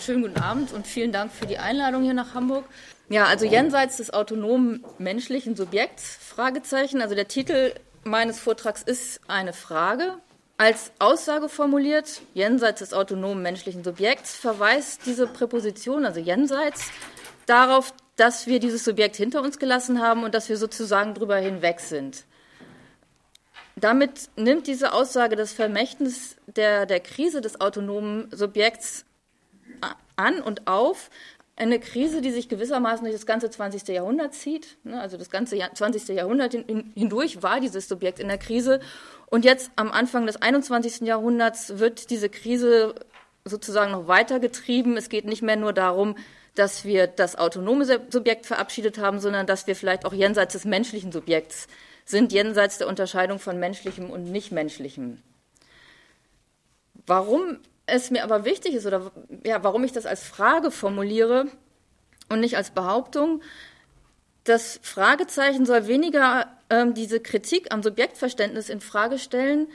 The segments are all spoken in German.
Schönen guten Abend und vielen Dank für die Einladung hier nach Hamburg. Ja, also jenseits des autonomen menschlichen Subjekts, Fragezeichen. Also der Titel meines Vortrags ist eine Frage. Als Aussage formuliert, jenseits des autonomen menschlichen Subjekts, verweist diese Präposition, also jenseits, darauf, dass wir dieses Subjekt hinter uns gelassen haben und dass wir sozusagen drüber hinweg sind. Damit nimmt diese Aussage das Vermächtnis der, der Krise des autonomen Subjekts an und auf. Eine Krise, die sich gewissermaßen durch das ganze 20. Jahrhundert zieht. Ne, also das ganze 20. Jahrhundert hindurch war dieses Subjekt in der Krise und jetzt am Anfang des 21. Jahrhunderts wird diese Krise sozusagen noch weitergetrieben. Es geht nicht mehr nur darum, dass wir das autonome Subjekt verabschiedet haben, sondern dass wir vielleicht auch jenseits des menschlichen Subjekts sind, jenseits der Unterscheidung von menschlichem und nichtmenschlichem. Warum es mir aber wichtig ist oder ja, warum ich das als Frage formuliere und nicht als Behauptung, das Fragezeichen soll weniger ähm, diese Kritik am Subjektverständnis in Frage stellen.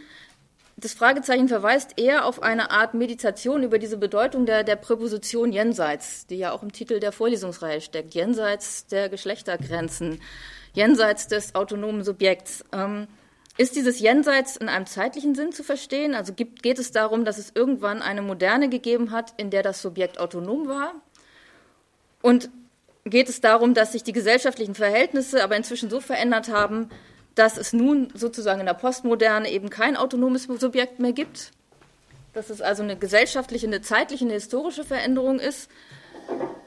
Das Fragezeichen verweist eher auf eine Art Meditation über diese Bedeutung der, der Präposition jenseits, die ja auch im Titel der Vorlesungsreihe steckt, jenseits der Geschlechtergrenzen, jenseits des autonomen Subjekts. Ähm, ist dieses Jenseits in einem zeitlichen Sinn zu verstehen? Also gibt, geht es darum, dass es irgendwann eine Moderne gegeben hat, in der das Subjekt autonom war? Und geht es darum, dass sich die gesellschaftlichen Verhältnisse aber inzwischen so verändert haben, dass es nun sozusagen in der Postmoderne eben kein autonomes Subjekt mehr gibt, dass es also eine gesellschaftliche, eine zeitliche, eine historische Veränderung ist?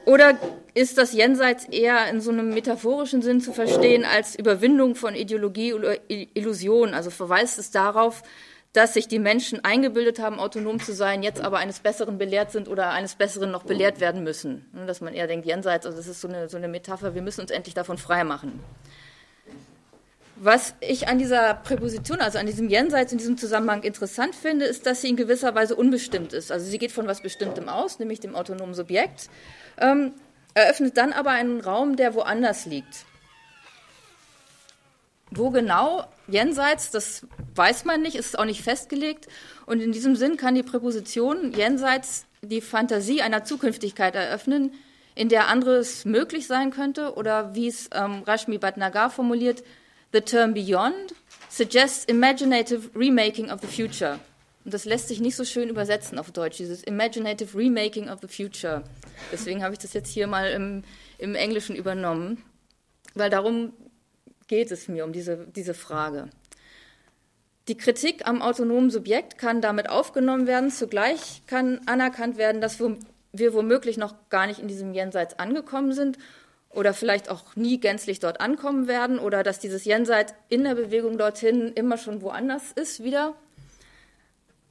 Oder ist das Jenseits eher in so einem metaphorischen Sinn zu verstehen als Überwindung von Ideologie oder Illusion? Also verweist es darauf, dass sich die Menschen eingebildet haben, autonom zu sein, jetzt aber eines Besseren belehrt sind oder eines Besseren noch belehrt werden müssen. Dass man eher denkt, jenseits, also das ist so eine, so eine Metapher, wir müssen uns endlich davon freimachen. Was ich an dieser Präposition, also an diesem Jenseits in diesem Zusammenhang interessant finde, ist, dass sie in gewisser Weise unbestimmt ist. Also sie geht von was Bestimmtem aus, nämlich dem autonomen Subjekt, ähm, eröffnet dann aber einen Raum, der woanders liegt. Wo genau jenseits, das weiß man nicht, ist auch nicht festgelegt. Und in diesem Sinn kann die Präposition jenseits die Fantasie einer Zukünftigkeit eröffnen, in der anderes möglich sein könnte. Oder wie es ähm, Rashmi Bhatnagar formuliert, the term beyond suggests imaginative remaking of the future. Und das lässt sich nicht so schön übersetzen auf Deutsch, dieses imaginative remaking of the future. Deswegen habe ich das jetzt hier mal im, im Englischen übernommen, weil darum geht es mir um diese, diese Frage. Die Kritik am autonomen Subjekt kann damit aufgenommen werden. Zugleich kann anerkannt werden, dass wir womöglich noch gar nicht in diesem Jenseits angekommen sind oder vielleicht auch nie gänzlich dort ankommen werden oder dass dieses Jenseits in der Bewegung dorthin immer schon woanders ist wieder.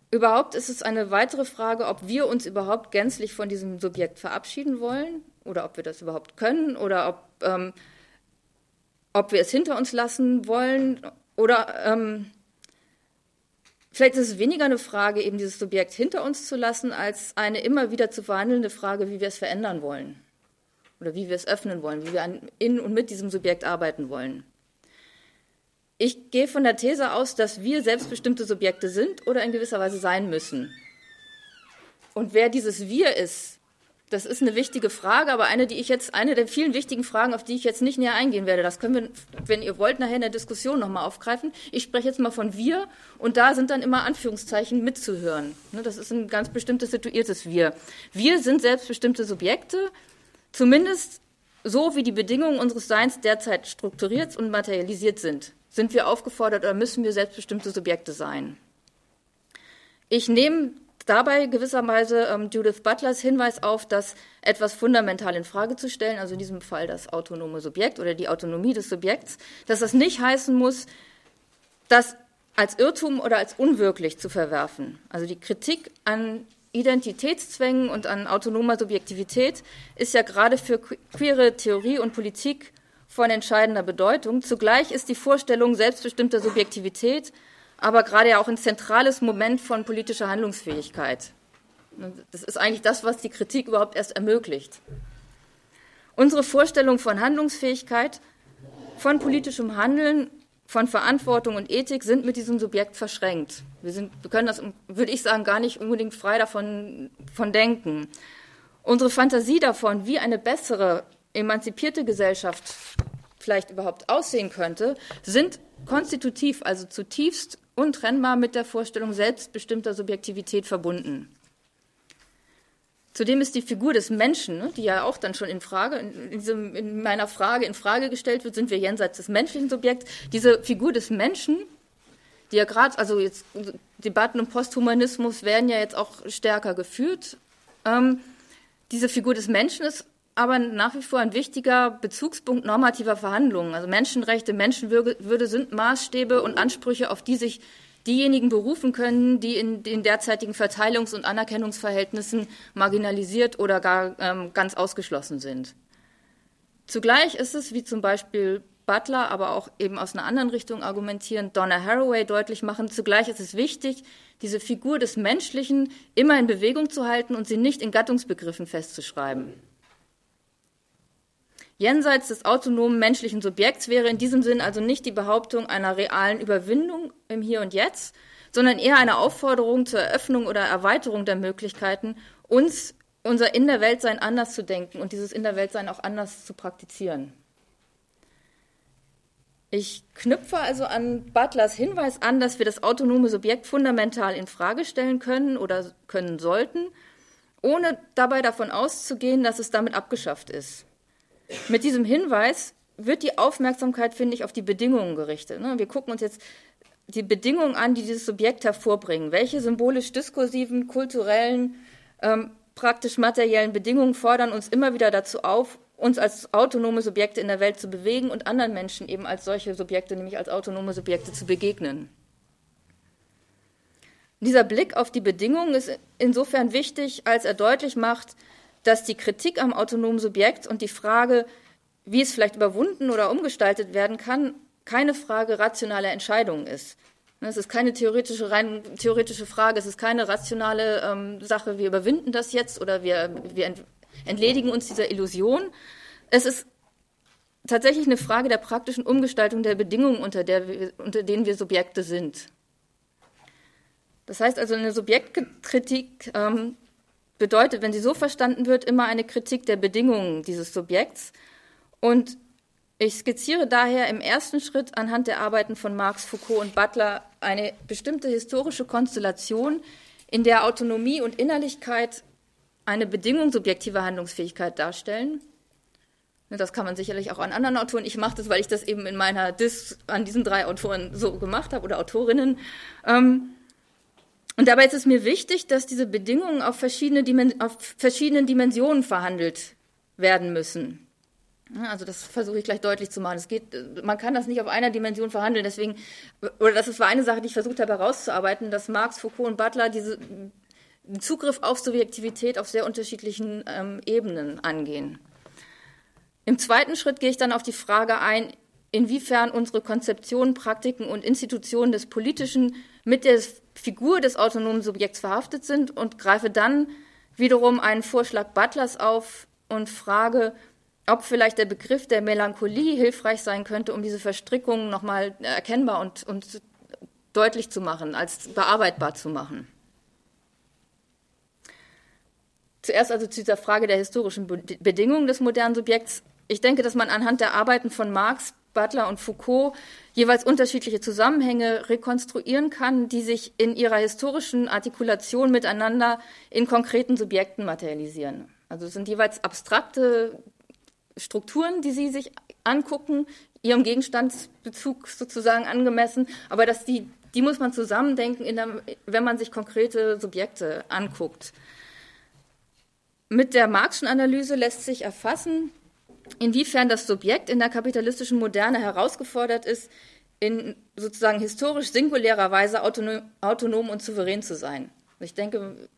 Überhaupt ist es eine weitere Frage, ob wir uns überhaupt gänzlich von diesem Subjekt verabschieden wollen oder ob wir das überhaupt können oder ob ähm, ob wir es hinter uns lassen wollen oder ähm, vielleicht ist es weniger eine Frage, eben dieses Subjekt hinter uns zu lassen, als eine immer wieder zu verhandelnde Frage, wie wir es verändern wollen oder wie wir es öffnen wollen, wie wir an, in und mit diesem Subjekt arbeiten wollen. Ich gehe von der These aus, dass wir selbstbestimmte Subjekte sind oder in gewisser Weise sein müssen. Und wer dieses Wir ist, das ist eine wichtige Frage, aber eine, die ich jetzt, eine der vielen wichtigen Fragen, auf die ich jetzt nicht näher eingehen werde. Das können wir, wenn ihr wollt, nachher in der Diskussion nochmal aufgreifen. Ich spreche jetzt mal von wir und da sind dann immer Anführungszeichen mitzuhören. Ne, das ist ein ganz bestimmtes situiertes Wir. Wir sind selbstbestimmte Subjekte, zumindest so wie die Bedingungen unseres Seins derzeit strukturiert und materialisiert sind. Sind wir aufgefordert oder müssen wir selbstbestimmte Subjekte sein? Ich nehme dabei gewisserweise ähm, Judith Butlers Hinweis auf, dass etwas fundamental in Frage zu stellen, also in diesem Fall das autonome Subjekt oder die Autonomie des Subjekts, dass das nicht heißen muss, das als Irrtum oder als unwirklich zu verwerfen. Also die Kritik an Identitätszwängen und an autonomer Subjektivität ist ja gerade für queere Theorie und Politik von entscheidender Bedeutung. Zugleich ist die Vorstellung selbstbestimmter Subjektivität aber gerade ja auch ein zentrales Moment von politischer Handlungsfähigkeit. Das ist eigentlich das, was die Kritik überhaupt erst ermöglicht. Unsere Vorstellung von Handlungsfähigkeit, von politischem Handeln, von Verantwortung und Ethik sind mit diesem Subjekt verschränkt. Wir, sind, wir können das, würde ich sagen, gar nicht unbedingt frei davon von denken. Unsere Fantasie davon, wie eine bessere, emanzipierte Gesellschaft vielleicht überhaupt aussehen könnte, sind konstitutiv, also zutiefst untrennbar mit der Vorstellung selbstbestimmter Subjektivität verbunden. Zudem ist die Figur des Menschen, ne, die ja auch dann schon in Frage, in, diesem, in meiner Frage in Frage gestellt wird, sind wir jenseits des menschlichen Subjekts. Diese Figur des Menschen, die ja gerade, also jetzt Debatten um Posthumanismus werden ja jetzt auch stärker geführt. Ähm, diese Figur des Menschen ist aber nach wie vor ein wichtiger Bezugspunkt normativer Verhandlungen. Also Menschenrechte, Menschenwürde sind Maßstäbe und Ansprüche, auf die sich diejenigen berufen können, die in den derzeitigen Verteilungs- und Anerkennungsverhältnissen marginalisiert oder gar ähm, ganz ausgeschlossen sind. Zugleich ist es, wie zum Beispiel Butler, aber auch eben aus einer anderen Richtung argumentieren, Donna Haraway deutlich machen, zugleich ist es wichtig, diese Figur des Menschlichen immer in Bewegung zu halten und sie nicht in Gattungsbegriffen festzuschreiben. Jenseits des autonomen menschlichen Subjekts wäre in diesem Sinn also nicht die Behauptung einer realen Überwindung im Hier und Jetzt, sondern eher eine Aufforderung zur Eröffnung oder Erweiterung der Möglichkeiten, uns unser In der Weltsein anders zu denken und dieses In der Weltsein auch anders zu praktizieren. Ich knüpfe also an Butlers Hinweis an, dass wir das autonome Subjekt fundamental in Frage stellen können oder können sollten, ohne dabei davon auszugehen, dass es damit abgeschafft ist. Mit diesem Hinweis wird die Aufmerksamkeit, finde ich, auf die Bedingungen gerichtet. Ne? Wir gucken uns jetzt die Bedingungen an, die dieses Subjekt hervorbringen. Welche symbolisch-diskursiven, kulturellen, ähm, praktisch materiellen Bedingungen fordern uns immer wieder dazu auf, uns als autonome Subjekte in der Welt zu bewegen und anderen Menschen eben als solche Subjekte, nämlich als autonome Subjekte zu begegnen. Dieser Blick auf die Bedingungen ist insofern wichtig, als er deutlich macht, dass die Kritik am autonomen Subjekt und die Frage, wie es vielleicht überwunden oder umgestaltet werden kann, keine Frage rationaler Entscheidungen ist. Es ist keine theoretische, rein theoretische Frage, es ist keine rationale ähm, Sache, wir überwinden das jetzt oder wir, wir entledigen uns dieser Illusion. Es ist tatsächlich eine Frage der praktischen Umgestaltung der Bedingungen, unter, der wir, unter denen wir Subjekte sind. Das heißt also, eine Subjektkritik ähm, bedeutet, wenn sie so verstanden wird, immer eine Kritik der Bedingungen dieses Subjekts. Und ich skizziere daher im ersten Schritt anhand der Arbeiten von Marx, Foucault und Butler eine bestimmte historische Konstellation, in der Autonomie und Innerlichkeit eine Bedingung subjektiver Handlungsfähigkeit darstellen. Das kann man sicherlich auch an anderen Autoren. Ich mache das, weil ich das eben in meiner Dis an diesen drei Autoren so gemacht habe oder Autorinnen. Ähm, und dabei ist es mir wichtig, dass diese Bedingungen auf, verschiedene auf verschiedenen Dimensionen verhandelt werden müssen. Also das versuche ich gleich deutlich zu machen. Es geht, man kann das nicht auf einer Dimension verhandeln. Deswegen, oder das war eine Sache, die ich versucht habe herauszuarbeiten, dass Marx, Foucault und Butler diese Zugriff auf Subjektivität auf sehr unterschiedlichen ähm, Ebenen angehen. Im zweiten Schritt gehe ich dann auf die Frage ein, inwiefern unsere Konzeptionen, Praktiken und Institutionen des Politischen mit der Figur des autonomen Subjekts verhaftet sind und greife dann wiederum einen Vorschlag Butlers auf und frage, ob vielleicht der Begriff der Melancholie hilfreich sein könnte, um diese Verstrickungen nochmal erkennbar und, und deutlich zu machen, als bearbeitbar zu machen. Zuerst also zu dieser Frage der historischen Bedingungen des modernen Subjekts. Ich denke, dass man anhand der Arbeiten von Marx Butler und Foucault jeweils unterschiedliche Zusammenhänge rekonstruieren kann, die sich in ihrer historischen Artikulation miteinander in konkreten Subjekten materialisieren. Also es sind jeweils abstrakte Strukturen, die sie sich angucken, ihrem Gegenstandsbezug sozusagen angemessen, aber dass die, die muss man zusammendenken, der, wenn man sich konkrete Subjekte anguckt. Mit der Marxischen Analyse lässt sich erfassen, inwiefern das Subjekt in der kapitalistischen Moderne herausgefordert ist, in sozusagen historisch singulärer Weise autonom, autonom und souverän zu sein. Ich denke,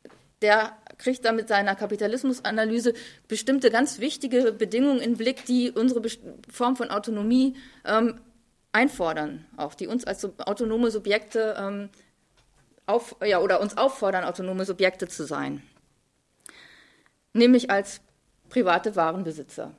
der kriegt da mit seiner Kapitalismusanalyse bestimmte ganz wichtige Bedingungen in Blick, die unsere Form von Autonomie ähm, einfordern, auch die uns als autonome Subjekte ähm, auf, ja, oder uns auffordern, autonome Subjekte zu sein. Nämlich als private Warenbesitzer.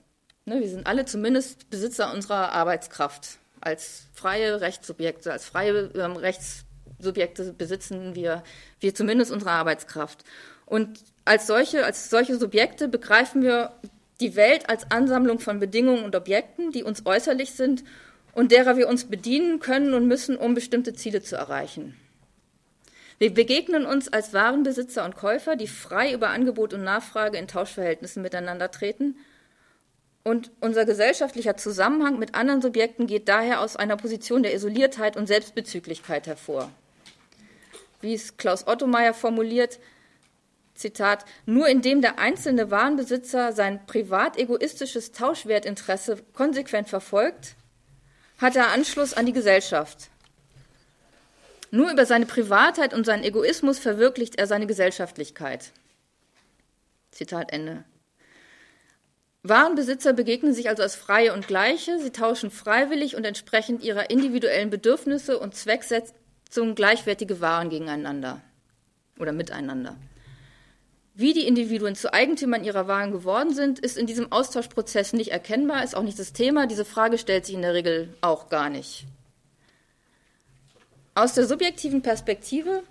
Ne, wir sind alle zumindest Besitzer unserer Arbeitskraft. Als freie Rechtssubjekte, als freie ähm, Rechtssubjekte besitzen wir, wir zumindest unsere Arbeitskraft. Und als solche, als solche Subjekte begreifen wir die Welt als Ansammlung von Bedingungen und Objekten, die uns äußerlich sind und derer wir uns bedienen können und müssen, um bestimmte Ziele zu erreichen. Wir begegnen uns als Warenbesitzer und Käufer, die frei über Angebot und Nachfrage in Tauschverhältnissen miteinander treten. Und unser gesellschaftlicher Zusammenhang mit anderen Subjekten geht daher aus einer Position der Isoliertheit und Selbstbezüglichkeit hervor. Wie es Klaus Ottomeier formuliert, Zitat, nur indem der einzelne Warenbesitzer sein privat egoistisches Tauschwertinteresse konsequent verfolgt, hat er Anschluss an die Gesellschaft. Nur über seine Privatheit und seinen Egoismus verwirklicht er seine Gesellschaftlichkeit. Zitat Ende. Warenbesitzer begegnen sich also als Freie und Gleiche. Sie tauschen freiwillig und entsprechend ihrer individuellen Bedürfnisse und Zwecksetzung gleichwertige Waren gegeneinander oder miteinander. Wie die Individuen zu Eigentümern ihrer Waren geworden sind, ist in diesem Austauschprozess nicht erkennbar, ist auch nicht das Thema. Diese Frage stellt sich in der Regel auch gar nicht. Aus der subjektiven Perspektive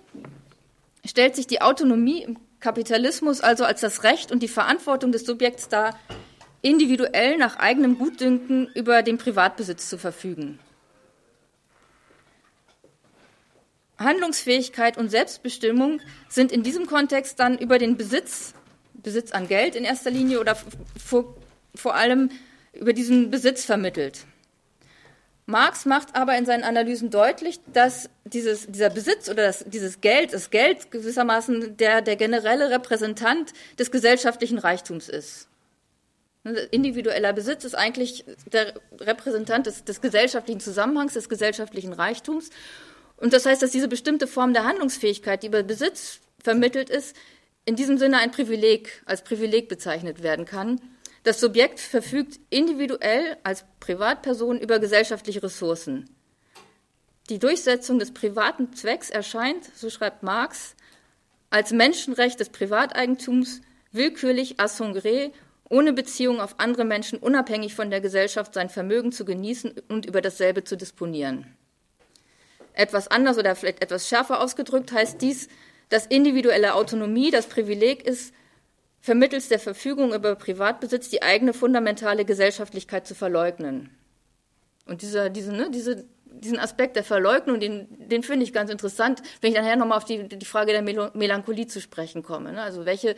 stellt sich die Autonomie im Kapitalismus also als das Recht und die Verantwortung des Subjekts dar, individuell nach eigenem Gutdünken über den Privatbesitz zu verfügen. Handlungsfähigkeit und Selbstbestimmung sind in diesem Kontext dann über den Besitz, Besitz an Geld in erster Linie oder vor, vor allem über diesen Besitz vermittelt. Marx macht aber in seinen Analysen deutlich, dass dieses, dieser Besitz oder das, dieses Geld, das Geld gewissermaßen der, der generelle Repräsentant des gesellschaftlichen Reichtums ist. Individueller Besitz ist eigentlich der Repräsentant des, des gesellschaftlichen Zusammenhangs, des gesellschaftlichen Reichtums. Und das heißt, dass diese bestimmte Form der Handlungsfähigkeit, die über Besitz vermittelt ist, in diesem Sinne ein Privileg, als Privileg bezeichnet werden kann. Das Subjekt verfügt individuell als Privatperson über gesellschaftliche Ressourcen. Die Durchsetzung des privaten Zwecks erscheint, so schreibt Marx, als Menschenrecht des Privateigentums willkürlich à son gré, ohne Beziehung auf andere Menschen, unabhängig von der Gesellschaft sein Vermögen zu genießen und über dasselbe zu disponieren. Etwas anders oder vielleicht etwas schärfer ausgedrückt heißt dies, dass individuelle Autonomie das Privileg ist, vermittels der Verfügung über Privatbesitz die eigene fundamentale Gesellschaftlichkeit zu verleugnen. Und dieser, diese, ne, diese, diesen Aspekt der Verleugnung, den, den finde ich ganz interessant, wenn ich nachher nochmal auf die, die Frage der Melancholie zu sprechen komme. Ne? Also welche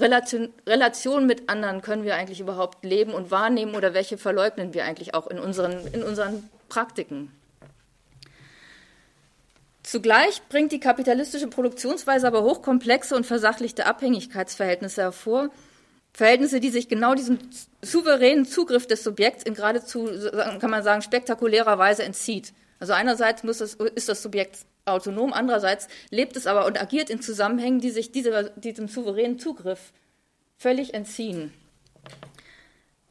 Relation, Relation mit anderen können wir eigentlich überhaupt leben und wahrnehmen oder welche verleugnen wir eigentlich auch in unseren, in unseren Praktiken? Zugleich bringt die kapitalistische Produktionsweise aber hochkomplexe und versachlichte Abhängigkeitsverhältnisse hervor, Verhältnisse, die sich genau diesem souveränen Zugriff des Subjekts in geradezu, kann man sagen, spektakulärer Weise entzieht. Also einerseits es, ist das Subjekt autonom, andererseits lebt es aber und agiert in Zusammenhängen, die sich dieser, diesem souveränen Zugriff völlig entziehen.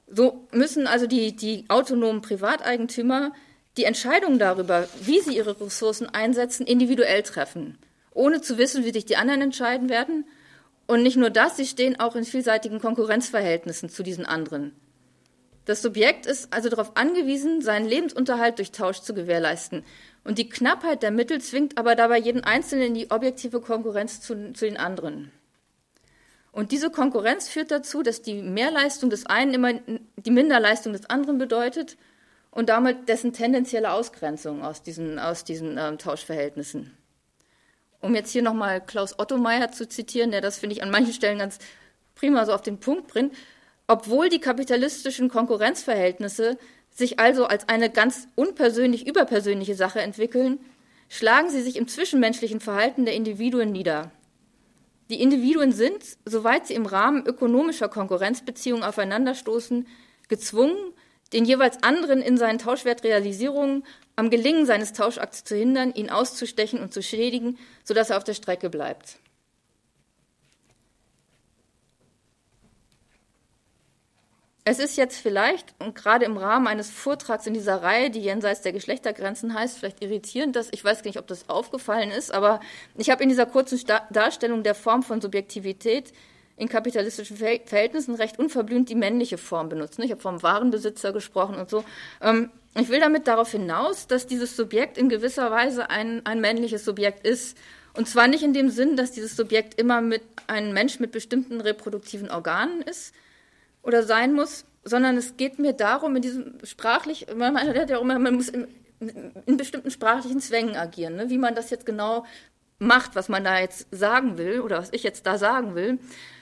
So müssen also die, die autonomen Privateigentümer die Entscheidung darüber, wie sie ihre Ressourcen einsetzen, individuell treffen, ohne zu wissen, wie sich die anderen entscheiden werden. Und nicht nur das, sie stehen auch in vielseitigen Konkurrenzverhältnissen zu diesen anderen. Das Subjekt ist also darauf angewiesen, seinen Lebensunterhalt durch Tausch zu gewährleisten. Und die Knappheit der Mittel zwingt aber dabei jeden Einzelnen in die objektive Konkurrenz zu, zu den anderen. Und diese Konkurrenz führt dazu, dass die Mehrleistung des einen immer die Minderleistung des anderen bedeutet und damit dessen tendenzielle Ausgrenzung aus diesen, aus diesen ähm, Tauschverhältnissen. Um jetzt hier nochmal Klaus Ottomeier zu zitieren, der das, finde ich, an manchen Stellen ganz prima so auf den Punkt bringt, obwohl die kapitalistischen Konkurrenzverhältnisse sich also als eine ganz unpersönlich überpersönliche Sache entwickeln, schlagen sie sich im zwischenmenschlichen Verhalten der Individuen nieder. Die Individuen sind, soweit sie im Rahmen ökonomischer Konkurrenzbeziehungen aufeinanderstoßen, gezwungen, den jeweils anderen in seinen Tauschwertrealisierungen am Gelingen seines Tauschakts zu hindern, ihn auszustechen und zu schädigen, sodass er auf der Strecke bleibt. Es ist jetzt vielleicht, und gerade im Rahmen eines Vortrags in dieser Reihe, die jenseits der Geschlechtergrenzen heißt, vielleicht irritierend, dass ich weiß gar nicht, ob das aufgefallen ist, aber ich habe in dieser kurzen Darstellung der Form von Subjektivität in kapitalistischen Verhältnissen recht unverblümt die männliche Form benutzen. Ich habe vom Warenbesitzer gesprochen und so. Ähm, ich will damit darauf hinaus, dass dieses Subjekt in gewisser Weise ein, ein männliches Subjekt ist Und zwar nicht in dem Sinn, dass dieses Subjekt immer mit einem Mensch mit bestimmten reproduktiven Organen ist oder sein muss, sondern es geht mir darum, in diesem sprachlich, man, hat ja immer, man muss in, in bestimmten sprachlichen Zwängen agieren, ne? wie man das jetzt genau macht, was man da jetzt sagen will oder was ich jetzt da sagen will.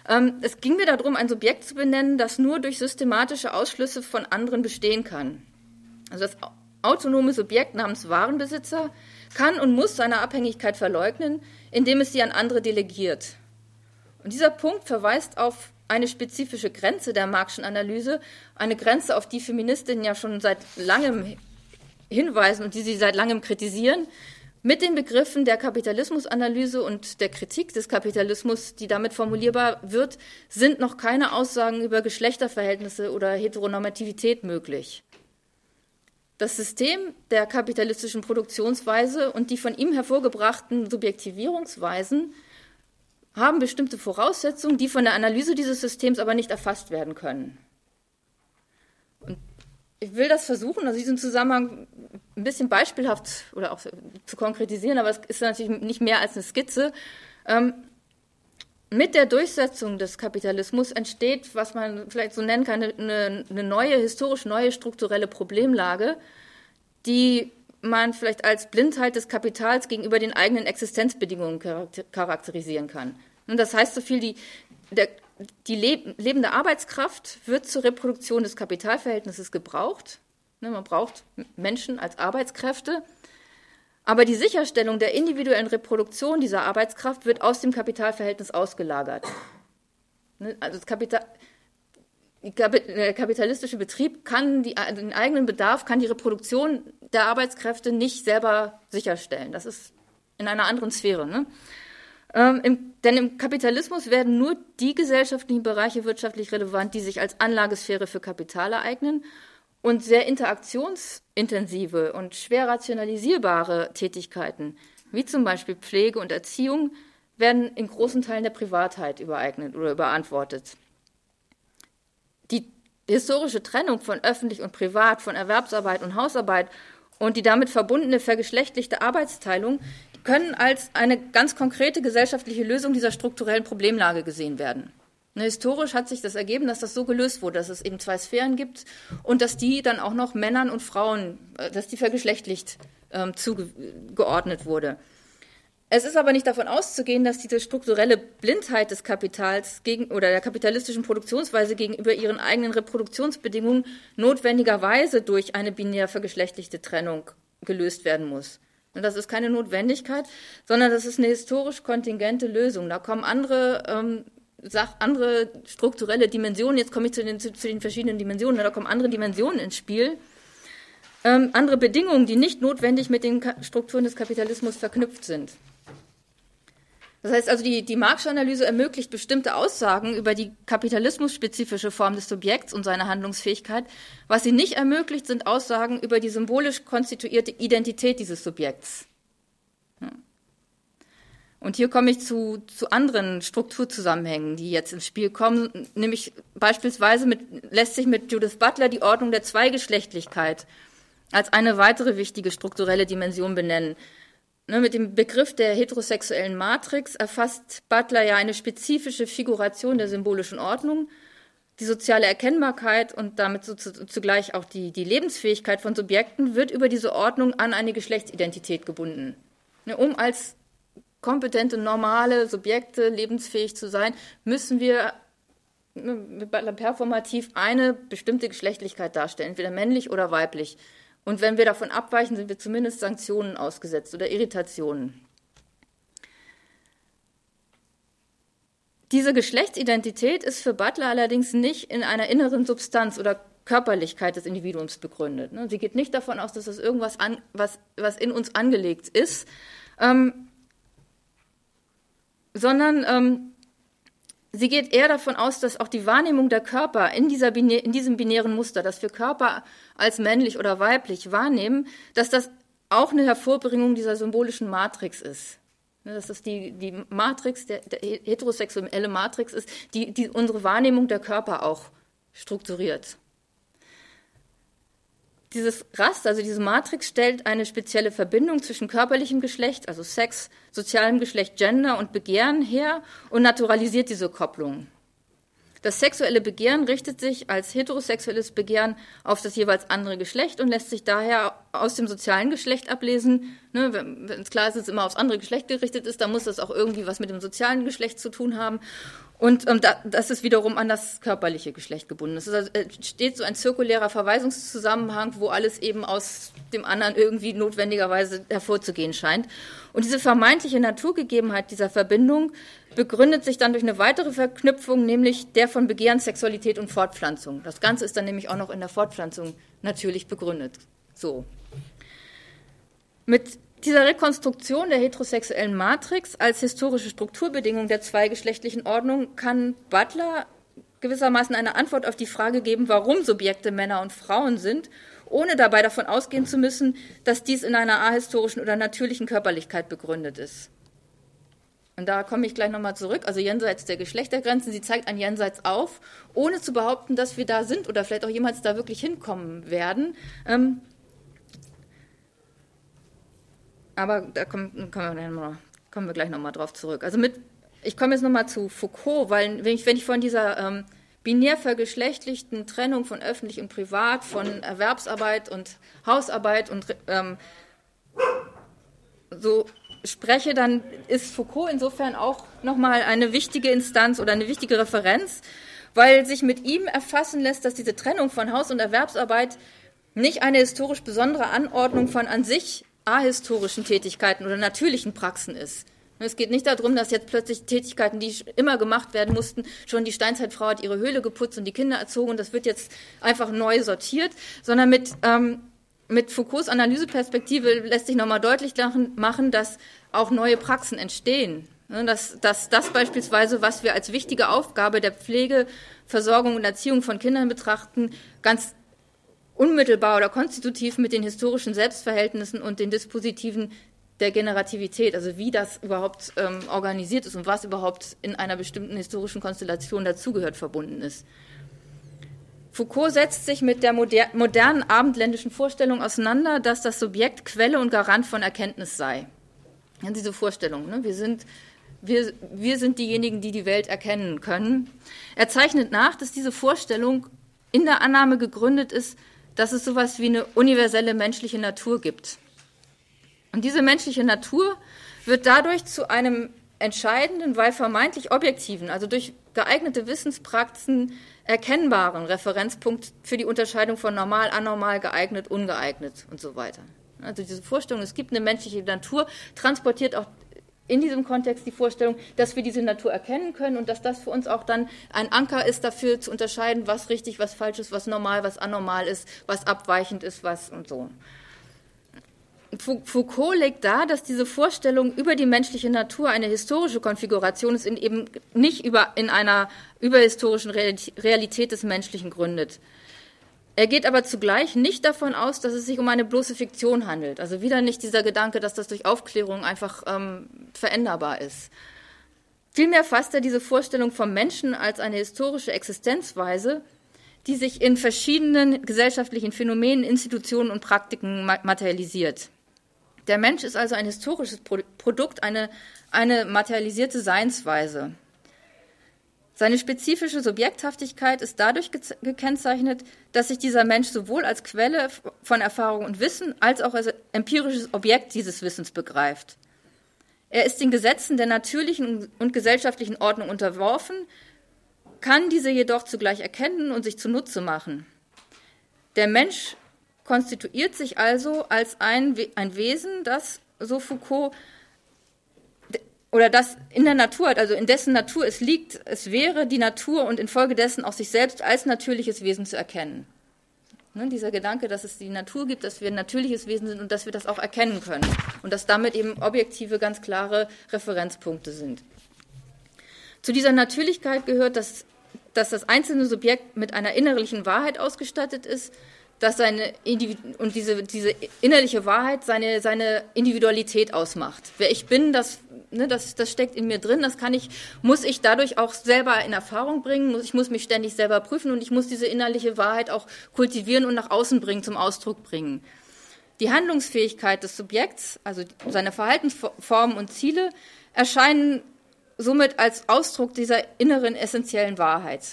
Ähm, es ging mir darum, ein Subjekt zu benennen, das nur durch systematische Ausschlüsse von anderen bestehen kann. Also das autonome Subjekt namens Warenbesitzer kann und muss seine Abhängigkeit verleugnen, indem es sie an andere delegiert. Und dieser Punkt verweist auf eine spezifische Grenze der Marxischen Analyse, eine Grenze, auf die Feministinnen ja schon seit langem hinweisen und die sie seit langem kritisieren, mit den Begriffen der Kapitalismusanalyse und der Kritik des Kapitalismus, die damit formulierbar wird, sind noch keine Aussagen über Geschlechterverhältnisse oder Heteronormativität möglich. Das System der kapitalistischen Produktionsweise und die von ihm hervorgebrachten Subjektivierungsweisen haben bestimmte Voraussetzungen, die von der Analyse dieses Systems aber nicht erfasst werden können. Und ich will das versuchen, also diesen Zusammenhang ein bisschen beispielhaft oder auch zu konkretisieren, aber es ist natürlich nicht mehr als eine Skizze. Ähm, mit der Durchsetzung des Kapitalismus entsteht, was man vielleicht so nennen kann, eine, eine neue, historisch neue strukturelle Problemlage, die man vielleicht als Blindheit des Kapitals gegenüber den eigenen Existenzbedingungen charakterisieren kann. Und das heißt so viel, die, der, die lebende Arbeitskraft wird zur Reproduktion des Kapitalverhältnisses gebraucht. Ne, man braucht Menschen als Arbeitskräfte. Aber die Sicherstellung der individuellen Reproduktion dieser Arbeitskraft wird aus dem Kapitalverhältnis ausgelagert. Ne, also Kapital, der kapitalistische Betrieb kann die, den eigenen Bedarf, kann die Reproduktion der Arbeitskräfte nicht selber sicherstellen. Das ist in einer anderen Sphäre. Ne? Ähm, im, denn im Kapitalismus werden nur die gesellschaftlichen Bereiche wirtschaftlich relevant, die sich als Anlagesphäre für Kapital ereignen und sehr interaktionsintensive und schwer rationalisierbare Tätigkeiten, wie zum Beispiel Pflege und Erziehung, werden in großen Teilen der Privatheit übereignet oder überantwortet. Die historische Trennung von öffentlich und privat, von Erwerbsarbeit und Hausarbeit und die damit verbundene vergeschlechtlichte Arbeitsteilung können als eine ganz konkrete gesellschaftliche Lösung dieser strukturellen Problemlage gesehen werden. Ne, historisch hat sich das ergeben, dass das so gelöst wurde, dass es eben zwei Sphären gibt und dass die dann auch noch Männern und Frauen, äh, dass die vergeschlechtlicht ähm, zugeordnet wurde. Es ist aber nicht davon auszugehen, dass diese strukturelle Blindheit des Kapitals gegen, oder der kapitalistischen Produktionsweise gegenüber ihren eigenen Reproduktionsbedingungen notwendigerweise durch eine binär vergeschlechtlichte Trennung gelöst werden muss. Und das ist keine Notwendigkeit, sondern das ist eine historisch kontingente Lösung. Da kommen andere ähm, Sach andere strukturelle Dimensionen, jetzt komme ich zu den, zu, zu den verschiedenen Dimensionen, da kommen andere Dimensionen ins Spiel, ähm, andere Bedingungen, die nicht notwendig mit den Ka Strukturen des Kapitalismus verknüpft sind. Das heißt also, die, die Marxische Analyse ermöglicht bestimmte Aussagen über die kapitalismusspezifische Form des Subjekts und seine Handlungsfähigkeit. Was sie nicht ermöglicht, sind Aussagen über die symbolisch konstituierte Identität dieses Subjekts. Und hier komme ich zu, zu anderen Strukturzusammenhängen, die jetzt ins Spiel kommen, nämlich beispielsweise mit, lässt sich mit Judith Butler die Ordnung der Zweigeschlechtlichkeit als eine weitere wichtige strukturelle Dimension benennen. Ne, mit dem Begriff der heterosexuellen Matrix erfasst Butler ja eine spezifische Figuration der symbolischen Ordnung, die soziale Erkennbarkeit und damit zugleich auch die, die Lebensfähigkeit von Subjekten wird über diese Ordnung an eine Geschlechtsidentität gebunden. Ne, um als kompetente, normale Subjekte lebensfähig zu sein, müssen wir ne, performativ eine bestimmte Geschlechtlichkeit darstellen, entweder männlich oder weiblich. Und wenn wir davon abweichen, sind wir zumindest Sanktionen ausgesetzt oder Irritationen. Diese Geschlechtsidentität ist für Butler allerdings nicht in einer inneren Substanz oder Körperlichkeit des Individuums begründet. Ne. Sie geht nicht davon aus, dass das irgendwas an, was, was in uns angelegt ist, ähm, sondern ähm, sie geht eher davon aus, dass auch die Wahrnehmung der Körper in, dieser, in diesem binären Muster, dass wir Körper als männlich oder weiblich wahrnehmen, dass das auch eine Hervorbringung dieser symbolischen Matrix ist. Ne, dass das die, die Matrix, der, der heterosexuelle Matrix ist, die, die unsere Wahrnehmung der Körper auch strukturiert. Dieses Raster, also diese Matrix stellt eine spezielle Verbindung zwischen körperlichem Geschlecht, also Sex, sozialem Geschlecht, Gender und Begehren her und naturalisiert diese Kopplung. Das sexuelle Begehren richtet sich als heterosexuelles Begehren auf das jeweils andere Geschlecht und lässt sich daher aus dem sozialen Geschlecht ablesen. Ne, wenn es klar ist, dass es immer aufs andere Geschlecht gerichtet ist, dann muss das auch irgendwie was mit dem sozialen Geschlecht zu tun haben. Und ähm, da, das ist wiederum an das körperliche Geschlecht gebunden. Es also, äh, steht so ein zirkulärer Verweisungszusammenhang, wo alles eben aus dem anderen irgendwie notwendigerweise hervorzugehen scheint. Und diese vermeintliche Naturgegebenheit dieser Verbindung begründet sich dann durch eine weitere Verknüpfung, nämlich der von Begehren, Sexualität und Fortpflanzung. Das Ganze ist dann nämlich auch noch in der Fortpflanzung natürlich begründet. So. Mit dieser Rekonstruktion der heterosexuellen Matrix als historische Strukturbedingung der zweigeschlechtlichen Ordnung kann Butler gewissermaßen eine Antwort auf die Frage geben, warum Subjekte Männer und Frauen sind, ohne dabei davon ausgehen zu müssen, dass dies in einer ahistorischen oder natürlichen Körperlichkeit begründet ist. Und da komme ich gleich nochmal zurück, also jenseits der Geschlechtergrenzen. Sie zeigt ein Jenseits auf, ohne zu behaupten, dass wir da sind oder vielleicht auch jemals da wirklich hinkommen werden. Ähm, aber da kommen, kommen, wir, kommen wir gleich nochmal drauf zurück. Also mit, ich komme jetzt nochmal zu Foucault, weil wenn ich, wenn ich von dieser ähm, binär vergeschlechtlichten Trennung von öffentlich und privat, von Erwerbsarbeit und Hausarbeit und ähm, so spreche, dann ist Foucault insofern auch nochmal eine wichtige Instanz oder eine wichtige Referenz, weil sich mit ihm erfassen lässt, dass diese Trennung von Haus- und Erwerbsarbeit nicht eine historisch besondere Anordnung von an sich ahistorischen Tätigkeiten oder natürlichen Praxen ist. Es geht nicht darum, dass jetzt plötzlich Tätigkeiten, die immer gemacht werden mussten, schon die Steinzeitfrau hat ihre Höhle geputzt und die Kinder erzogen und das wird jetzt einfach neu sortiert, sondern mit, ähm, mit Foucaults Analyseperspektive lässt sich nochmal deutlich machen, dass auch neue Praxen entstehen. Ne, dass, dass das beispielsweise, was wir als wichtige Aufgabe der Pflege, Versorgung und Erziehung von Kindern betrachten, ganz unmittelbar oder konstitutiv mit den historischen Selbstverhältnissen und den Dispositiven der Generativität, also wie das überhaupt ähm, organisiert ist und was überhaupt in einer bestimmten historischen Konstellation dazugehört, verbunden ist. Foucault setzt sich mit der moder modernen abendländischen Vorstellung auseinander, dass das Subjekt Quelle und Garant von Erkenntnis sei. Ja, diese Vorstellung, ne? wir, sind, wir, wir sind diejenigen, die die Welt erkennen können. Er zeichnet nach, dass diese Vorstellung in der Annahme gegründet ist, dass es sowas wie eine universelle menschliche Natur gibt. Und diese menschliche Natur wird dadurch zu einem entscheidenden, weil vermeintlich objektiven, also durch geeignete Wissenspraxen erkennbaren Referenzpunkt für die Unterscheidung von normal, anormal, geeignet, ungeeignet und so weiter. Also diese Vorstellung, es gibt eine menschliche Natur, transportiert auch in diesem Kontext die Vorstellung, dass wir diese Natur erkennen können und dass das für uns auch dann ein Anker ist, dafür zu unterscheiden, was richtig, was falsch ist, was normal, was anormal ist, was abweichend ist, was und so. Foucault legt dar, dass diese Vorstellung über die menschliche Natur eine historische Konfiguration ist, in eben nicht über, in einer überhistorischen Realität des Menschlichen gründet. Er geht aber zugleich nicht davon aus, dass es sich um eine bloße Fiktion handelt. Also wieder nicht dieser Gedanke, dass das durch Aufklärung einfach ähm, veränderbar ist. Vielmehr fasst er diese Vorstellung vom Menschen als eine historische Existenzweise, die sich in verschiedenen gesellschaftlichen Phänomenen, Institutionen und Praktiken materialisiert. Der Mensch ist also ein historisches Produkt, eine, eine materialisierte Seinsweise. Seine spezifische Subjekthaftigkeit ist dadurch gekennzeichnet, dass sich dieser Mensch sowohl als Quelle von Erfahrung und Wissen als auch als empirisches Objekt dieses Wissens begreift. Er ist den Gesetzen der natürlichen und gesellschaftlichen Ordnung unterworfen, kann diese jedoch zugleich erkennen und sich zunutze machen. Der Mensch konstituiert sich also als ein, ein Wesen, das, so Foucault, oder das in der Natur, also in dessen Natur es liegt, es wäre die Natur und infolgedessen auch sich selbst als natürliches Wesen zu erkennen. Ne, dieser Gedanke, dass es die Natur gibt, dass wir ein natürliches Wesen sind und dass wir das auch erkennen können und dass damit eben objektive, ganz klare Referenzpunkte sind. Zu dieser Natürlichkeit gehört, dass, dass das einzelne Subjekt mit einer innerlichen Wahrheit ausgestattet ist, dass seine und diese, diese innerliche Wahrheit seine, seine Individualität ausmacht. Wer ich bin, das, ne, das, das steckt in mir drin, das kann ich, muss ich dadurch auch selber in Erfahrung bringen, muss, ich muss mich ständig selber prüfen und ich muss diese innerliche Wahrheit auch kultivieren und nach außen bringen, zum Ausdruck bringen. Die Handlungsfähigkeit des Subjekts, also seine Verhaltensformen und Ziele, erscheinen somit als Ausdruck dieser inneren essentiellen Wahrheit.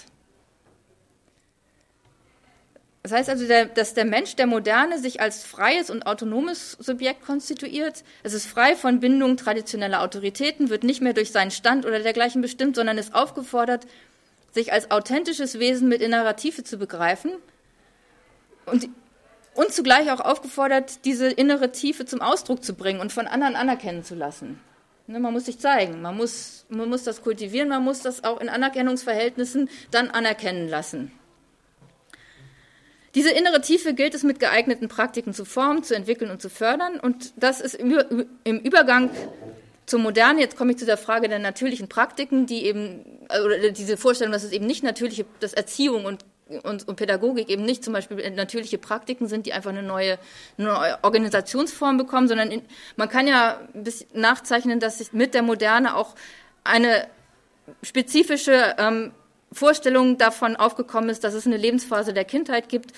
Das heißt also, der, dass der Mensch der Moderne sich als freies und autonomes Subjekt konstituiert. Es ist frei von Bindung traditioneller Autoritäten, wird nicht mehr durch seinen Stand oder dergleichen bestimmt, sondern ist aufgefordert, sich als authentisches Wesen mit innerer Tiefe zu begreifen und, und zugleich auch aufgefordert, diese innere Tiefe zum Ausdruck zu bringen und von anderen anerkennen zu lassen. Ne, man muss sich zeigen, man muss, man muss das kultivieren, man muss das auch in Anerkennungsverhältnissen dann anerkennen lassen. Diese innere Tiefe gilt es mit geeigneten Praktiken zu formen, zu entwickeln und zu fördern. Und das ist im Übergang zur Moderne, jetzt komme ich zu der Frage der natürlichen Praktiken, die eben, oder diese Vorstellung, dass es eben nicht natürliche, dass Erziehung und, und, und Pädagogik eben nicht zum Beispiel natürliche Praktiken sind, die einfach eine neue, eine neue Organisationsform bekommen, sondern in, man kann ja nachzeichnen, dass sich mit der Moderne auch eine spezifische ähm, Vorstellung davon aufgekommen ist, dass es eine Lebensphase der Kindheit gibt,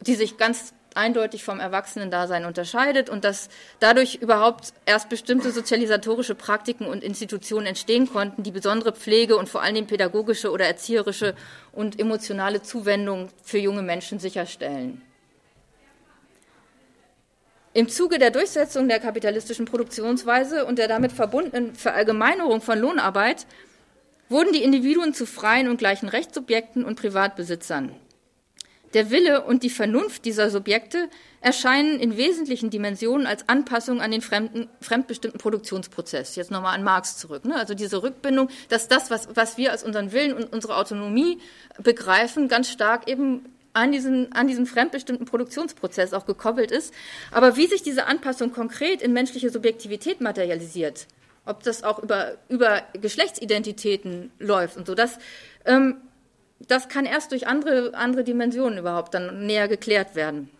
die sich ganz eindeutig vom Erwachsenen-Dasein unterscheidet und dass dadurch überhaupt erst bestimmte sozialisatorische Praktiken und Institutionen entstehen konnten, die besondere Pflege und vor allem pädagogische oder erzieherische und emotionale Zuwendung für junge Menschen sicherstellen. Im Zuge der Durchsetzung der kapitalistischen Produktionsweise und der damit verbundenen Verallgemeinerung von Lohnarbeit wurden die Individuen zu freien und gleichen Rechtssubjekten und Privatbesitzern. Der Wille und die Vernunft dieser Subjekte erscheinen in wesentlichen Dimensionen als Anpassung an den fremden, fremdbestimmten Produktionsprozess. Jetzt nochmal an Marx zurück. Ne? Also diese Rückbindung, dass das, was, was wir als unseren Willen und unsere Autonomie begreifen, ganz stark eben an diesen, an diesen fremdbestimmten Produktionsprozess auch gekoppelt ist. Aber wie sich diese Anpassung konkret in menschliche Subjektivität materialisiert, ob das auch über, über Geschlechtsidentitäten läuft und so. Das, ähm, das kann erst durch andere, andere Dimensionen überhaupt dann näher geklärt werden.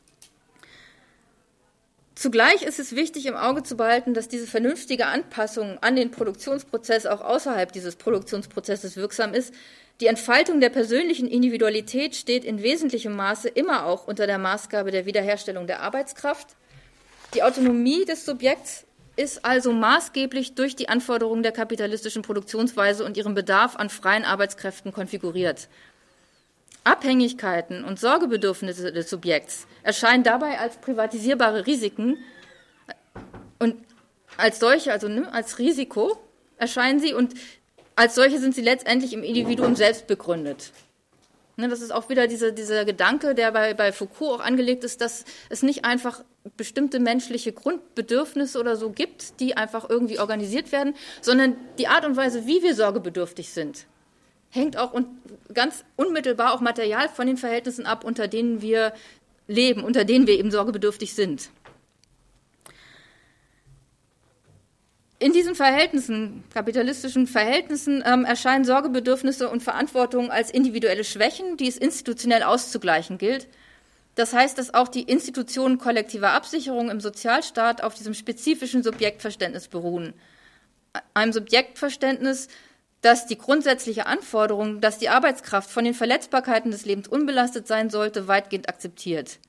Zugleich ist es wichtig im Auge zu behalten, dass diese vernünftige Anpassung an den Produktionsprozess auch außerhalb dieses Produktionsprozesses wirksam ist. Die Entfaltung der persönlichen Individualität steht in wesentlichem Maße immer auch unter der Maßgabe der Wiederherstellung der Arbeitskraft. Die Autonomie des Subjekts ist also maßgeblich durch die Anforderungen der kapitalistischen Produktionsweise und ihren Bedarf an freien Arbeitskräften konfiguriert. Abhängigkeiten und Sorgebedürfnisse des Subjekts erscheinen dabei als privatisierbare Risiken und als solche, also ne, als Risiko erscheinen sie und als solche sind sie letztendlich im Individuum selbst begründet. Ne, das ist auch wieder diese, dieser Gedanke, der bei, bei Foucault auch angelegt ist, dass es nicht einfach bestimmte menschliche Grundbedürfnisse oder so gibt, die einfach irgendwie organisiert werden, sondern die Art und Weise, wie wir sorgebedürftig sind, hängt auch und ganz unmittelbar auch material von den Verhältnissen ab, unter denen wir leben, unter denen wir eben sorgebedürftig sind. In diesen Verhältnissen, kapitalistischen Verhältnissen, ähm, erscheinen Sorgebedürfnisse und Verantwortung als individuelle Schwächen, die es institutionell auszugleichen gilt. Das heißt, dass auch die Institutionen kollektiver Absicherung im Sozialstaat auf diesem spezifischen Subjektverständnis beruhen. Einem Subjektverständnis, das die grundsätzliche Anforderung, dass die Arbeitskraft von den Verletzbarkeiten des Lebens unbelastet sein sollte, weitgehend akzeptiert.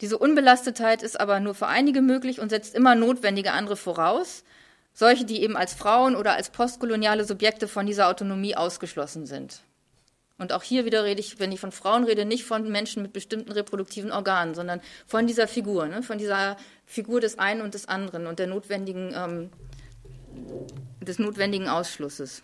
Diese Unbelastetheit ist aber nur für einige möglich und setzt immer notwendige andere voraus, solche, die eben als Frauen oder als postkoloniale Subjekte von dieser Autonomie ausgeschlossen sind. Und auch hier wieder rede ich, wenn ich von Frauen rede, nicht von Menschen mit bestimmten reproduktiven Organen, sondern von dieser Figur, ne, von dieser Figur des einen und des anderen und der notwendigen, ähm, des notwendigen Ausschlusses.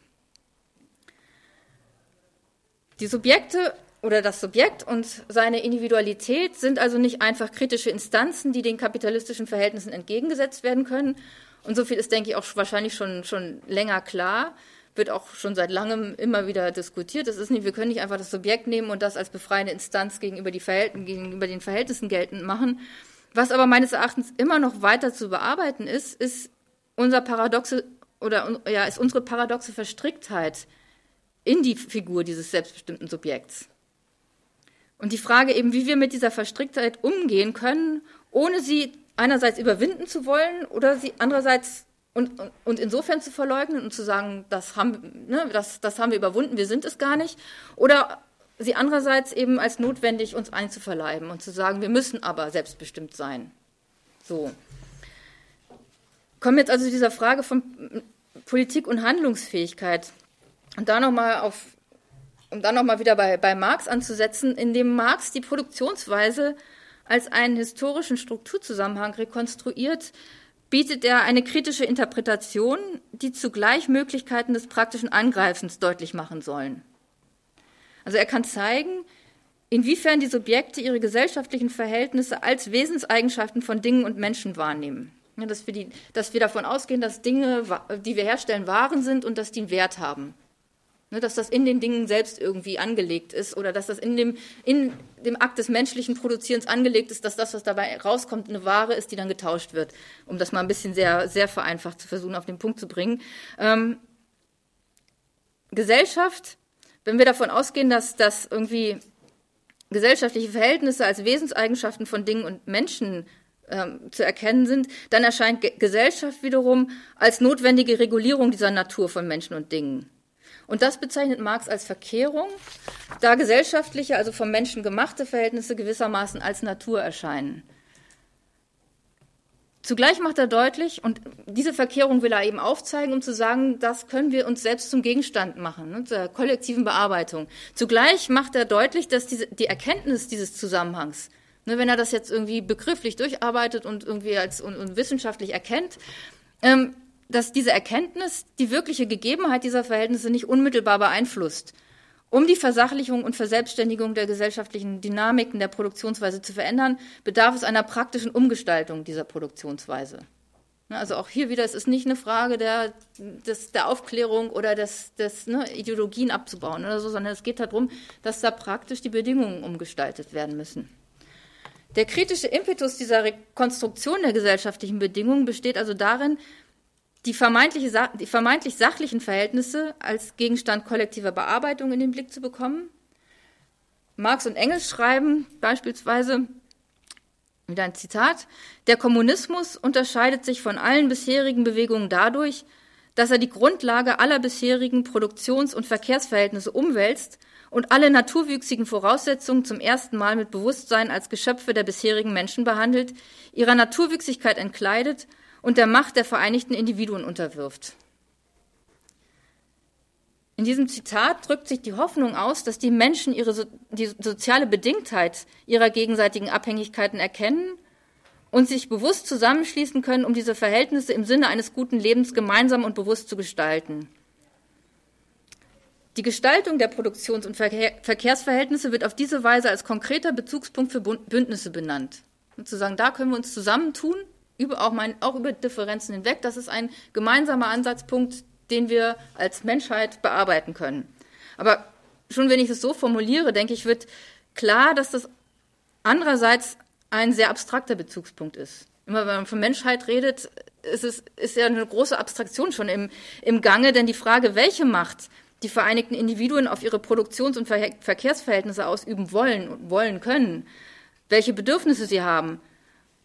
Die Subjekte oder das Subjekt und seine Individualität sind also nicht einfach kritische Instanzen, die den kapitalistischen Verhältnissen entgegengesetzt werden können, und so viel ist, denke ich, auch wahrscheinlich schon, schon länger klar, wird auch schon seit langem immer wieder diskutiert. Das ist nicht, wir können nicht einfach das Subjekt nehmen und das als befreiende Instanz gegenüber, die Verhältn gegenüber den Verhältnissen geltend machen. Was aber meines Erachtens immer noch weiter zu bearbeiten ist, ist unser paradoxe oder ja, ist unsere paradoxe Verstricktheit in die Figur dieses selbstbestimmten Subjekts. Und die Frage eben, wie wir mit dieser Verstricktheit umgehen können, ohne sie einerseits überwinden zu wollen oder sie andererseits und, und insofern zu verleugnen und zu sagen, das haben, ne, das, das haben wir überwunden, wir sind es gar nicht, oder sie andererseits eben als notwendig uns einzuverleiben und zu sagen, wir müssen aber selbstbestimmt sein. So. Kommen wir jetzt also zu dieser Frage von Politik und Handlungsfähigkeit. Und da nochmal auf, um dann nochmal wieder bei, bei Marx anzusetzen, indem Marx die Produktionsweise als einen historischen Strukturzusammenhang rekonstruiert, bietet er eine kritische Interpretation, die zugleich Möglichkeiten des praktischen Angreifens deutlich machen sollen. Also er kann zeigen, inwiefern die Subjekte ihre gesellschaftlichen Verhältnisse als Wesenseigenschaften von Dingen und Menschen wahrnehmen. Ja, dass, wir die, dass wir davon ausgehen, dass Dinge, die wir herstellen, Waren sind und dass die einen Wert haben. Ne, dass das in den Dingen selbst irgendwie angelegt ist oder dass das in dem, in dem Akt des menschlichen Produzierens angelegt ist, dass das, was dabei rauskommt, eine Ware ist, die dann getauscht wird, um das mal ein bisschen sehr, sehr vereinfacht zu versuchen, auf den Punkt zu bringen. Ähm, Gesellschaft, wenn wir davon ausgehen, dass das irgendwie gesellschaftliche Verhältnisse als Wesenseigenschaften von Dingen und Menschen ähm, zu erkennen sind, dann erscheint Ge Gesellschaft wiederum als notwendige Regulierung dieser Natur von Menschen und Dingen. Und das bezeichnet Marx als Verkehrung, da gesellschaftliche, also vom Menschen gemachte Verhältnisse gewissermaßen als Natur erscheinen. Zugleich macht er deutlich, und diese Verkehrung will er eben aufzeigen, um zu sagen, das können wir uns selbst zum Gegenstand machen, ne, zur kollektiven Bearbeitung. Zugleich macht er deutlich, dass diese, die Erkenntnis dieses Zusammenhangs, ne, wenn er das jetzt irgendwie begrifflich durcharbeitet und irgendwie als und, und wissenschaftlich erkennt, ähm, dass diese Erkenntnis die wirkliche Gegebenheit dieser Verhältnisse nicht unmittelbar beeinflusst. Um die Versachlichung und Verselbstständigung der gesellschaftlichen Dynamiken der Produktionsweise zu verändern, bedarf es einer praktischen Umgestaltung dieser Produktionsweise. Ne, also auch hier wieder, es ist nicht eine Frage der, des, der Aufklärung oder des, des ne, Ideologien abzubauen oder so, sondern es geht darum, dass da praktisch die Bedingungen umgestaltet werden müssen. Der kritische Impetus dieser Rekonstruktion der gesellschaftlichen Bedingungen besteht also darin, die, vermeintliche, die vermeintlich sachlichen Verhältnisse als Gegenstand kollektiver Bearbeitung in den Blick zu bekommen. Marx und Engels schreiben beispielsweise, wieder ein Zitat, der Kommunismus unterscheidet sich von allen bisherigen Bewegungen dadurch, dass er die Grundlage aller bisherigen Produktions- und Verkehrsverhältnisse umwälzt und alle naturwüchsigen Voraussetzungen zum ersten Mal mit Bewusstsein als Geschöpfe der bisherigen Menschen behandelt, ihrer Naturwüchsigkeit entkleidet und der Macht der vereinigten Individuen unterwirft. In diesem Zitat drückt sich die Hoffnung aus, dass die Menschen ihre so, die soziale Bedingtheit ihrer gegenseitigen Abhängigkeiten erkennen und sich bewusst zusammenschließen können, um diese Verhältnisse im Sinne eines guten Lebens gemeinsam und bewusst zu gestalten. Die Gestaltung der Produktions- und Verkehrsverhältnisse wird auf diese Weise als konkreter Bezugspunkt für Bündnisse benannt. Und zu sagen, da können wir uns zusammentun über, auch, mein, auch über Differenzen hinweg. Das ist ein gemeinsamer Ansatzpunkt, den wir als Menschheit bearbeiten können. Aber schon wenn ich es so formuliere, denke ich, wird klar, dass das andererseits ein sehr abstrakter Bezugspunkt ist. Immer wenn man von Menschheit redet, ist es ist ja eine große Abstraktion schon im, im Gange, denn die Frage, welche Macht die vereinigten Individuen auf ihre Produktions- und Verkehrsverhältnisse ausüben wollen und wollen können, welche Bedürfnisse sie haben,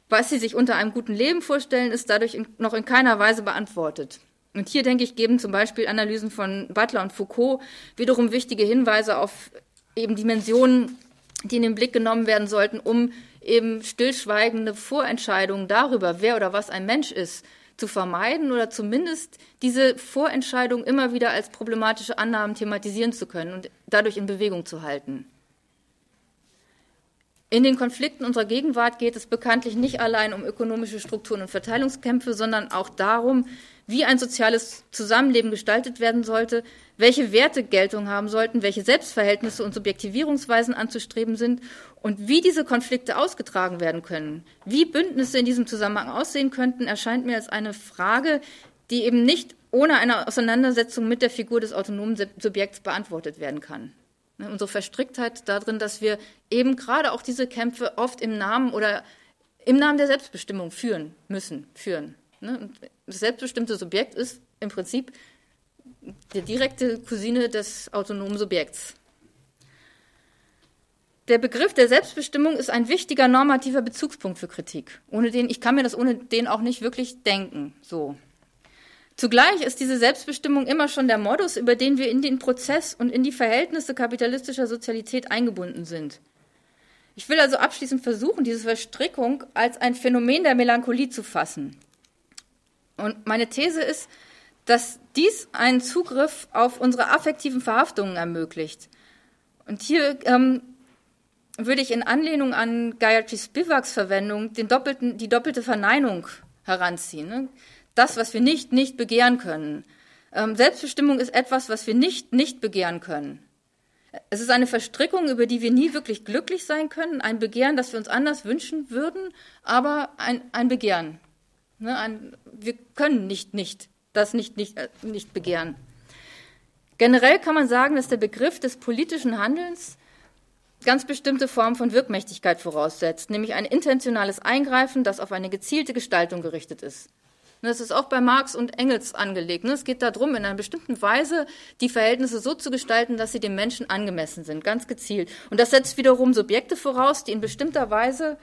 was sie sich unter einem guten Leben vorstellen, ist dadurch in, noch in keiner Weise beantwortet. Und hier, denke ich, geben zum Beispiel Analysen von Butler und Foucault wiederum wichtige Hinweise auf eben Dimensionen, die in den Blick genommen werden sollten, um eben stillschweigende Vorentscheidungen darüber, wer oder was ein Mensch ist, zu vermeiden oder zumindest diese Vorentscheidung immer wieder als problematische Annahmen thematisieren zu können und dadurch in Bewegung zu halten. In den Konflikten unserer Gegenwart geht es bekanntlich nicht allein um ökonomische Strukturen und Verteilungskämpfe, sondern auch darum, wie ein soziales Zusammenleben gestaltet werden sollte, welche Werte Geltung haben sollten, welche Selbstverhältnisse und Subjektivierungsweisen anzustreben sind und wie diese Konflikte ausgetragen werden können. Wie Bündnisse in diesem Zusammenhang aussehen könnten, erscheint mir als eine Frage, die eben nicht ohne eine Auseinandersetzung mit der Figur des autonomen Subjekts beantwortet werden kann. Ne, unsere Verstricktheit darin, dass wir eben gerade auch diese Kämpfe oft im Namen oder im Namen der Selbstbestimmung führen müssen, führen. Ne? Das selbstbestimmte Subjekt ist im Prinzip die direkte Cousine des autonomen Subjekts. der Begriff der Selbstbestimmung ist ein wichtiger normativer Bezugspunkt für Kritik. Ohne den, ich kann mir das ohne den auch nicht wirklich denken, so. Zugleich ist diese Selbstbestimmung immer schon der Modus, über den wir in den Prozess und in die Verhältnisse kapitalistischer Sozialität eingebunden sind. Ich will also abschließend versuchen, diese Verstrickung als ein Phänomen der Melancholie zu fassen. Und meine These ist, dass dies einen Zugriff auf unsere affektiven Verhaftungen ermöglicht. Und hier ähm, würde ich in Anlehnung an Gayatri Spivaks Verwendung den doppelten, die doppelte Verneinung heranziehen. Ne? Das, was wir nicht, nicht begehren können. Ähm, Selbstbestimmung ist etwas, was wir nicht, nicht begehren können. Es ist eine Verstrickung, über die wir nie wirklich glücklich sein können, ein Begehren, das wir uns anders wünschen würden, aber ein, ein Begehren. Ne, ein, wir können nicht, nicht, das nicht, nicht, äh, nicht begehren. Generell kann man sagen, dass der Begriff des politischen Handelns ganz bestimmte Formen von Wirkmächtigkeit voraussetzt, nämlich ein intentionales Eingreifen, das auf eine gezielte Gestaltung gerichtet ist. Das ist auch bei Marx und Engels angelegt. Ne? Es geht darum, in einer bestimmten Weise die Verhältnisse so zu gestalten, dass sie dem Menschen angemessen sind, ganz gezielt. Und das setzt wiederum Subjekte voraus, die in bestimmter Weise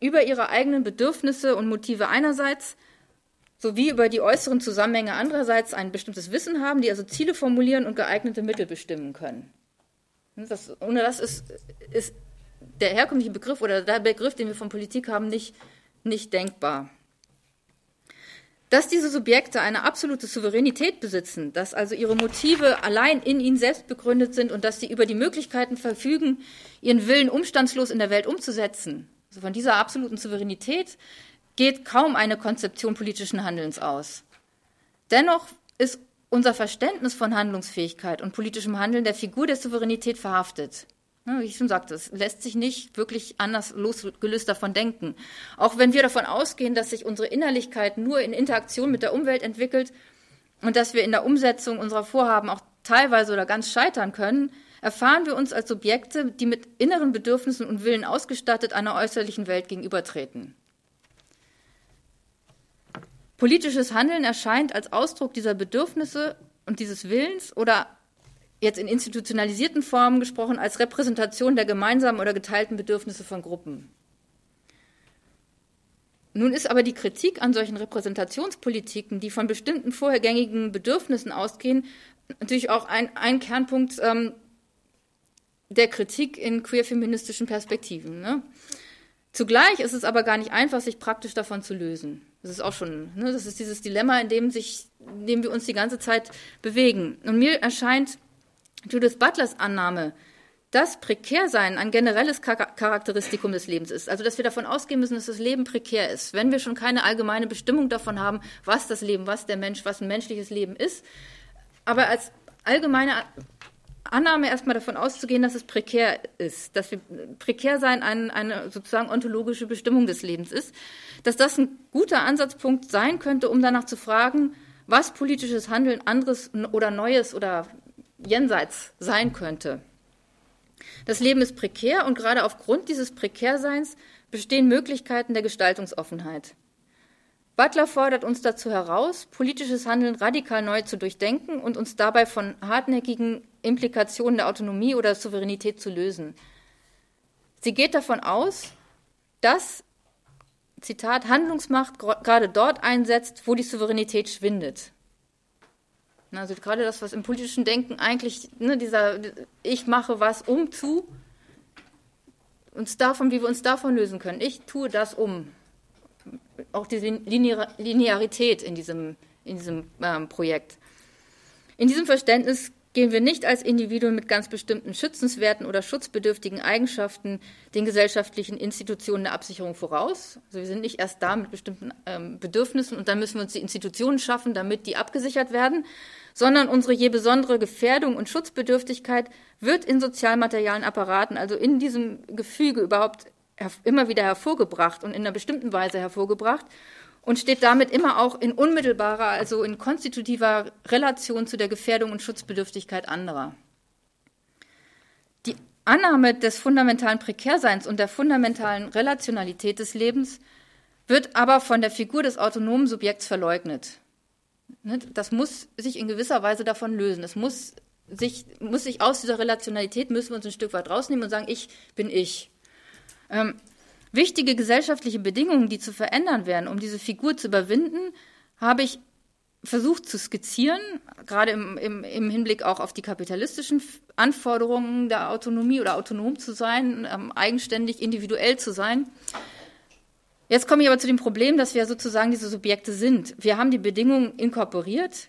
über ihre eigenen Bedürfnisse und Motive einerseits sowie über die äußeren Zusammenhänge andererseits ein bestimmtes Wissen haben, die also Ziele formulieren und geeignete Mittel bestimmen können. Das, ohne das ist, ist der herkömmliche Begriff oder der Begriff, den wir von Politik haben, nicht, nicht denkbar. Dass diese Subjekte eine absolute Souveränität besitzen, dass also ihre Motive allein in ihnen selbst begründet sind und dass sie über die Möglichkeiten verfügen, ihren Willen umstandslos in der Welt umzusetzen. Also von dieser absoluten Souveränität geht kaum eine Konzeption politischen Handelns aus. Dennoch ist unser Verständnis von Handlungsfähigkeit und politischem Handeln der Figur der Souveränität verhaftet. Wie ich schon sagte, es lässt sich nicht wirklich anders losgelöst davon denken. Auch wenn wir davon ausgehen, dass sich unsere Innerlichkeit nur in Interaktion mit der Umwelt entwickelt und dass wir in der Umsetzung unserer Vorhaben auch teilweise oder ganz scheitern können, erfahren wir uns als Subjekte, die mit inneren Bedürfnissen und Willen ausgestattet einer äußerlichen Welt gegenübertreten. Politisches Handeln erscheint als Ausdruck dieser Bedürfnisse und dieses Willens oder jetzt in institutionalisierten Formen gesprochen, als Repräsentation der gemeinsamen oder geteilten Bedürfnisse von Gruppen. Nun ist aber die Kritik an solchen Repräsentationspolitiken, die von bestimmten vorhergängigen Bedürfnissen ausgehen, natürlich auch ein, ein Kernpunkt ähm, der Kritik in queer-feministischen Perspektiven. Ne? Zugleich ist es aber gar nicht einfach, sich praktisch davon zu lösen. Das ist auch schon, ne, das ist dieses Dilemma, in dem, sich, in dem wir uns die ganze Zeit bewegen. Und mir erscheint Judith Butlers Annahme, dass Prekärsein ein generelles Charakteristikum des Lebens ist. Also, dass wir davon ausgehen müssen, dass das Leben prekär ist. Wenn wir schon keine allgemeine Bestimmung davon haben, was das Leben, was der Mensch, was ein menschliches Leben ist. Aber als allgemeine Annahme erstmal davon auszugehen, dass es prekär ist, dass wir prekär sein eine, eine sozusagen ontologische Bestimmung des Lebens ist, dass das ein guter Ansatzpunkt sein könnte, um danach zu fragen, was politisches Handeln anderes oder Neues oder jenseits sein könnte. Das Leben ist prekär und gerade aufgrund dieses Prekärseins bestehen Möglichkeiten der Gestaltungsoffenheit. Butler fordert uns dazu heraus, politisches Handeln radikal neu zu durchdenken und uns dabei von hartnäckigen Implikationen der Autonomie oder Souveränität zu lösen. Sie geht davon aus, dass, Zitat, Handlungsmacht gerade dort einsetzt, wo die Souveränität schwindet. Also gerade das, was im politischen Denken eigentlich, ne, dieser Ich mache was um zu, uns davon, wie wir uns davon lösen können. Ich tue das um. Auch diese Linearität in diesem, in diesem ähm, Projekt. In diesem Verständnis gehen wir nicht als Individuen mit ganz bestimmten schützenswerten oder schutzbedürftigen Eigenschaften den gesellschaftlichen Institutionen der Absicherung voraus. Also wir sind nicht erst da mit bestimmten ähm, Bedürfnissen und dann müssen wir uns die Institutionen schaffen, damit die abgesichert werden, sondern unsere je besondere Gefährdung und Schutzbedürftigkeit wird in sozialmaterialen Apparaten, also in diesem Gefüge überhaupt immer wieder hervorgebracht und in einer bestimmten Weise hervorgebracht und steht damit immer auch in unmittelbarer, also in konstitutiver Relation zu der Gefährdung und Schutzbedürftigkeit anderer. Die Annahme des fundamentalen Prekärseins und der fundamentalen Relationalität des Lebens wird aber von der Figur des autonomen Subjekts verleugnet. Ne, das muss sich in gewisser Weise davon lösen. Es muss sich, muss sich aus dieser Relationalität, müssen wir uns ein Stück weit rausnehmen und sagen, ich bin ich. Ähm, wichtige gesellschaftliche Bedingungen, die zu verändern wären, um diese Figur zu überwinden, habe ich versucht zu skizzieren, gerade im, im, im, Hinblick auch auf die kapitalistischen Anforderungen der Autonomie oder autonom zu sein, ähm, eigenständig, individuell zu sein. Jetzt komme ich aber zu dem Problem, dass wir sozusagen diese Subjekte sind. Wir haben die Bedingungen inkorporiert.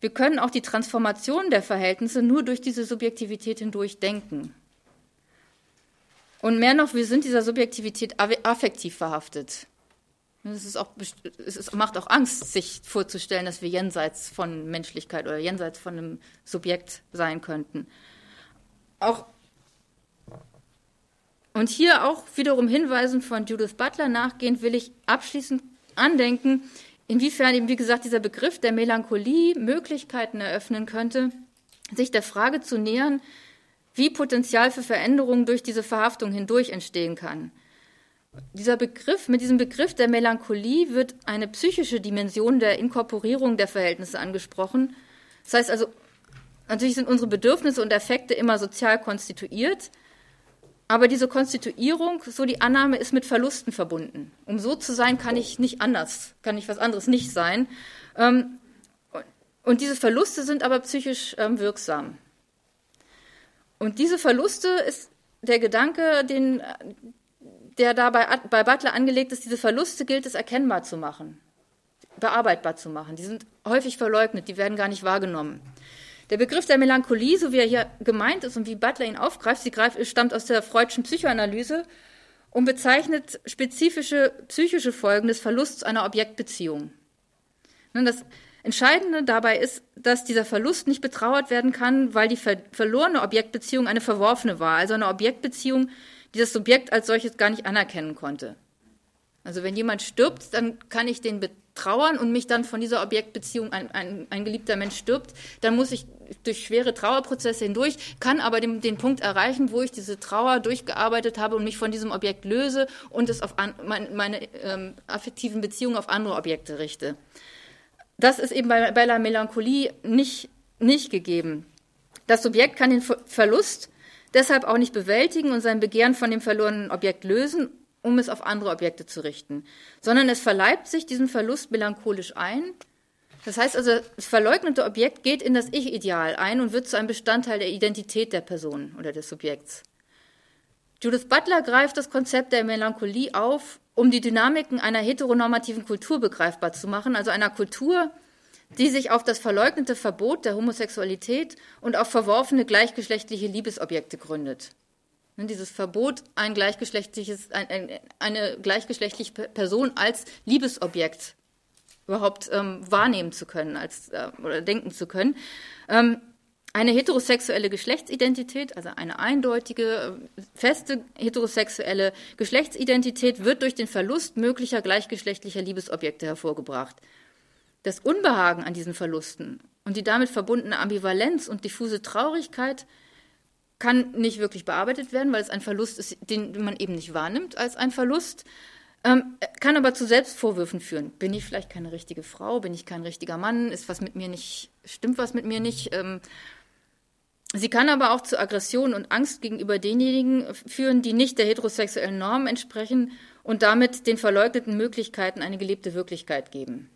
Wir können auch die Transformation der Verhältnisse nur durch diese Subjektivität hindurch denken. Und mehr noch, wir sind dieser Subjektivität affektiv verhaftet. Es, auch, es ist, macht auch Angst, sich vorzustellen, dass wir jenseits von Menschlichkeit oder jenseits von einem Subjekt sein könnten. Auch und hier auch wiederum Hinweisen von Judith Butler nachgehend will ich abschließend andenken, inwiefern eben, wie gesagt, dieser Begriff der Melancholie Möglichkeiten eröffnen könnte, sich der Frage zu nähern, wie Potenzial für Veränderungen durch diese Verhaftung hindurch entstehen kann. Dieser Begriff, mit diesem Begriff der Melancholie wird eine psychische Dimension der Inkorporierung der Verhältnisse angesprochen. Das heißt also, natürlich sind unsere Bedürfnisse und Effekte immer sozial konstituiert, aber diese Konstituierung, so die Annahme, ist mit Verlusten verbunden. Um so zu sein, kann ich nicht anders, kann ich was anderes nicht sein. Ähm, und diese Verluste sind aber psychisch ähm, wirksam. Und diese Verluste ist der Gedanke, den, der da bei, bei Butler angelegt ist, diese Verluste gilt es erkennbar zu machen, bearbeitbar zu machen. Die sind häufig verleugnet, die werden gar nicht wahrgenommen. Der Begriff der Melancholie, so wie er hier gemeint ist und wie Butler ihn aufgreift, sie greift, stammt aus der freudschen Psychoanalyse und bezeichnet spezifische psychische Folgen des Verlusts einer Objektbeziehung. Das Entscheidende dabei ist, dass dieser Verlust nicht betrauert werden kann, weil die ver verlorene Objektbeziehung eine verworfene war, also eine Objektbeziehung, die das Subjekt als solches gar nicht anerkennen konnte. Also wenn jemand stirbt, dann kann ich den betrauern und mich dann von dieser Objektbeziehung, ein, ein, ein geliebter Mensch stirbt, dann muss ich durch schwere Trauerprozesse hindurch, kann aber den, den Punkt erreichen, wo ich diese Trauer durchgearbeitet habe und mich von diesem Objekt löse und es auf an, mein, meine ähm, affektiven Beziehungen auf andere Objekte richte. Das ist eben bei, bei der Melancholie nicht, nicht gegeben. Das Subjekt kann den Verlust deshalb auch nicht bewältigen und sein Begehren von dem verlorenen Objekt lösen, um es auf andere Objekte zu richten, sondern es verleibt sich diesen Verlust melancholisch ein das heißt also, das verleugnete Objekt geht in das Ich-Ideal ein und wird zu einem Bestandteil der Identität der Person oder des Subjekts. Judith Butler greift das Konzept der Melancholie auf, um die Dynamiken einer heteronormativen Kultur begreifbar zu machen, also einer Kultur, die sich auf das verleugnete Verbot der Homosexualität und auf verworfene gleichgeschlechtliche Liebesobjekte gründet. Dieses Verbot, ein gleichgeschlechtliches, eine gleichgeschlechtliche Person als Liebesobjekt überhaupt ähm, wahrnehmen zu können als, äh, oder denken zu können. Ähm, eine heterosexuelle Geschlechtsidentität, also eine eindeutige, äh, feste heterosexuelle Geschlechtsidentität wird durch den Verlust möglicher gleichgeschlechtlicher Liebesobjekte hervorgebracht. Das Unbehagen an diesen Verlusten und die damit verbundene Ambivalenz und diffuse Traurigkeit kann nicht wirklich bearbeitet werden, weil es ein Verlust ist, den man eben nicht wahrnimmt als ein Verlust. Ähm, kann aber zu Selbstvorwürfen führen. Bin ich vielleicht keine richtige Frau? Bin ich kein richtiger Mann? Ist was mit mir nicht, stimmt was mit mir nicht? Ähm, sie kann aber auch zu Aggression und Angst gegenüber denjenigen führen, die nicht der heterosexuellen Norm entsprechen und damit den verleugneten Möglichkeiten eine gelebte Wirklichkeit geben.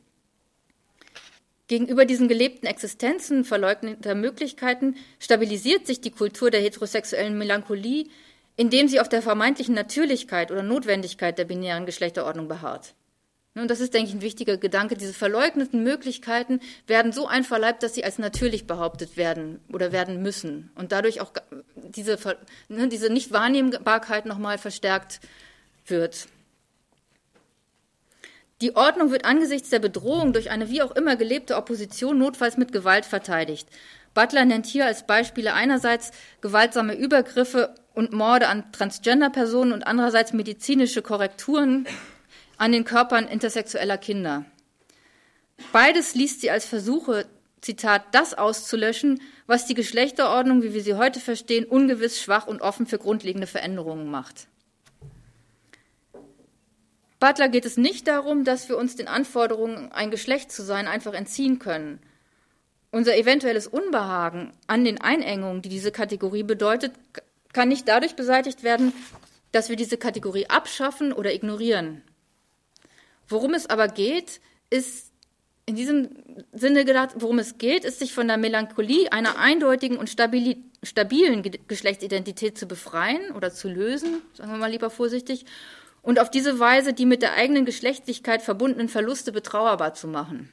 Gegenüber diesen gelebten Existenzen verleugneter Möglichkeiten stabilisiert sich die Kultur der heterosexuellen Melancholie, indem sie auf der vermeintlichen Natürlichkeit oder Notwendigkeit der binären Geschlechterordnung beharrt. Und das ist, denke ich, ein wichtiger Gedanke. Diese verleugneten Möglichkeiten werden so einverleibt, dass sie als natürlich behauptet werden oder werden müssen und dadurch auch diese, ne, diese Nichtwahrnehmbarkeit nochmal verstärkt wird. Die Ordnung wird angesichts der Bedrohung durch eine wie auch immer gelebte Opposition notfalls mit Gewalt verteidigt. Butler nennt hier als Beispiele einerseits gewaltsame Übergriffe und Morde an Transgender-Personen und andererseits medizinische Korrekturen an den Körpern intersexueller Kinder. Beides liest sie als Versuche, Zitat, das auszulöschen, was die Geschlechterordnung, wie wir sie heute verstehen, ungewiss, schwach und offen für grundlegende Veränderungen macht. Butler geht es nicht darum, dass wir uns den Anforderungen, ein Geschlecht zu sein, einfach entziehen können unser eventuelles Unbehagen an den Einengungen, die diese Kategorie bedeutet, kann nicht dadurch beseitigt werden, dass wir diese Kategorie abschaffen oder ignorieren. Worum es aber geht, ist in diesem Sinne gedacht, worum es geht, ist sich von der Melancholie einer eindeutigen und stabilen Geschlechtsidentität zu befreien oder zu lösen, sagen wir mal lieber vorsichtig, und auf diese Weise die mit der eigenen Geschlechtlichkeit verbundenen Verluste betrauerbar zu machen.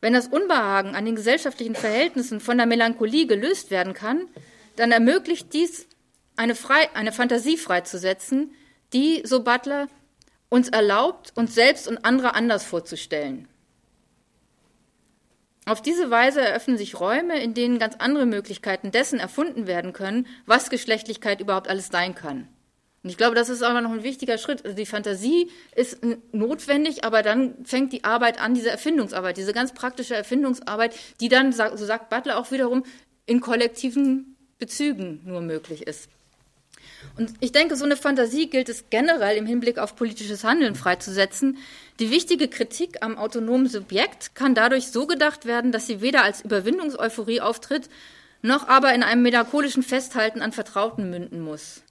Wenn das Unbehagen an den gesellschaftlichen Verhältnissen von der Melancholie gelöst werden kann, dann ermöglicht dies eine, frei, eine Fantasie freizusetzen, die, so Butler, uns erlaubt, uns selbst und andere anders vorzustellen. Auf diese Weise eröffnen sich Räume, in denen ganz andere Möglichkeiten dessen erfunden werden können, was Geschlechtlichkeit überhaupt alles sein kann. Und ich glaube, das ist aber noch ein wichtiger Schritt. Also die Fantasie ist notwendig, aber dann fängt die Arbeit an, diese Erfindungsarbeit, diese ganz praktische Erfindungsarbeit, die dann, so sagt Butler auch wiederum, in kollektiven Bezügen nur möglich ist. Und ich denke, so eine Fantasie gilt es generell im Hinblick auf politisches Handeln freizusetzen. Die wichtige Kritik am autonomen Subjekt kann dadurch so gedacht werden, dass sie weder als Überwindungseuphorie auftritt, noch aber in einem melancholischen Festhalten an Vertrauten münden muss.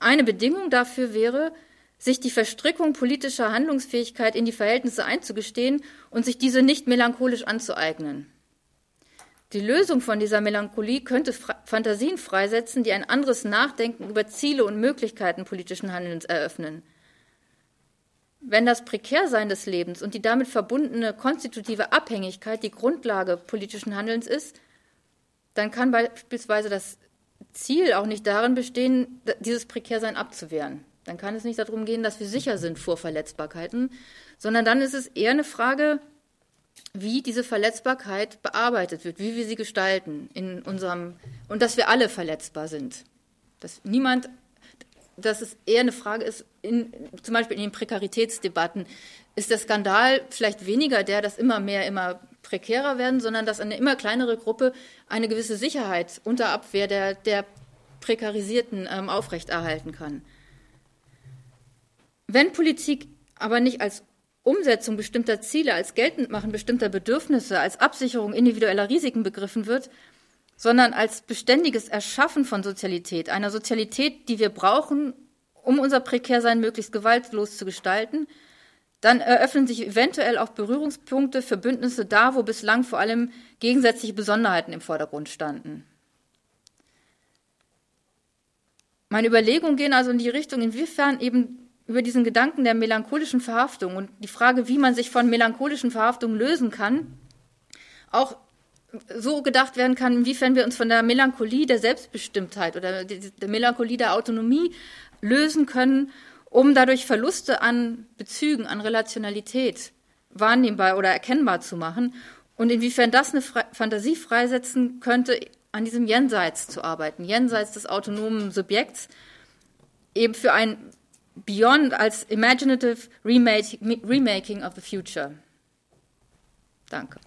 Eine Bedingung dafür wäre, sich die Verstrickung politischer Handlungsfähigkeit in die Verhältnisse einzugestehen und sich diese nicht melancholisch anzueignen. Die Lösung von dieser Melancholie könnte Fantasien freisetzen, die ein anderes Nachdenken über Ziele und Möglichkeiten politischen Handelns eröffnen. Wenn das Prekärsein des Lebens und die damit verbundene konstitutive Abhängigkeit die Grundlage politischen Handelns ist, dann kann beispielsweise das Ziel auch nicht darin bestehen, dieses Prekärsein abzuwehren. Dann kann es nicht darum gehen, dass wir sicher sind vor Verletzbarkeiten, sondern dann ist es eher eine Frage, wie diese Verletzbarkeit bearbeitet wird, wie wir sie gestalten in unserem und dass wir alle verletzbar sind. Dass niemand, dass es eher eine Frage ist, in, zum Beispiel in den Prekaritätsdebatten, ist der Skandal vielleicht weniger der, dass immer mehr, immer prekärer werden, sondern dass eine immer kleinere Gruppe eine gewisse Sicherheit unter Abwehr der, der Prekarisierten ähm, aufrechterhalten kann. Wenn Politik aber nicht als Umsetzung bestimmter Ziele, als Geltendmachen bestimmter Bedürfnisse, als Absicherung individueller Risiken begriffen wird, sondern als beständiges Erschaffen von Sozialität, einer Sozialität, die wir brauchen, um unser Prekärsein möglichst gewaltlos zu gestalten, dann eröffnen sich eventuell auch Berührungspunkte für Bündnisse da, wo bislang vor allem gegensätzliche Besonderheiten im Vordergrund standen. Meine Überlegungen gehen also in die Richtung, inwiefern eben über diesen Gedanken der melancholischen Verhaftung und die Frage, wie man sich von melancholischen Verhaftungen lösen kann, auch so gedacht werden kann, inwiefern wir uns von der Melancholie der Selbstbestimmtheit oder der Melancholie der Autonomie lösen können, um dadurch Verluste an Bezügen, an Relationalität wahrnehmbar oder erkennbar zu machen und inwiefern das eine Fantasie freisetzen könnte, an diesem Jenseits zu arbeiten, jenseits des autonomen Subjekts, eben für ein Beyond als Imaginative Remaking of the Future. Danke.